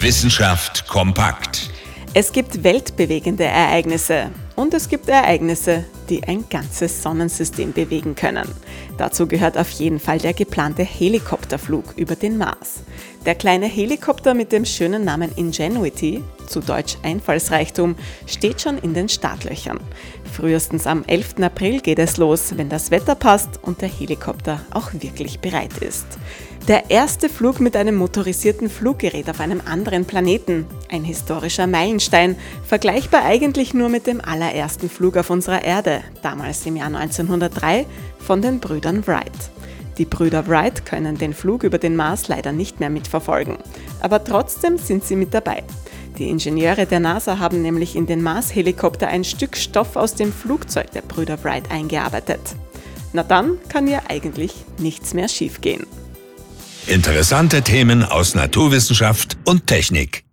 Wissenschaft kompakt. Es gibt weltbewegende Ereignisse und es gibt Ereignisse, die ein ganzes Sonnensystem bewegen können. Dazu gehört auf jeden Fall der geplante Helikopterflug über den Mars. Der kleine Helikopter mit dem schönen Namen Ingenuity, zu Deutsch Einfallsreichtum, steht schon in den Startlöchern. Frühestens am 11. April geht es los, wenn das Wetter passt und der Helikopter auch wirklich bereit ist. Der erste Flug mit einem motorisierten Fluggerät auf einem anderen Planeten. Ein historischer Meilenstein, vergleichbar eigentlich nur mit dem allerersten Flug auf unserer Erde, damals im Jahr 1903, von den Brüdern Wright. Die Brüder Wright können den Flug über den Mars leider nicht mehr mitverfolgen, aber trotzdem sind sie mit dabei. Die Ingenieure der NASA haben nämlich in den Mars-Helikopter ein Stück Stoff aus dem Flugzeug der Brüder Wright eingearbeitet. Na dann kann ja eigentlich nichts mehr schiefgehen. Interessante Themen aus Naturwissenschaft und Technik.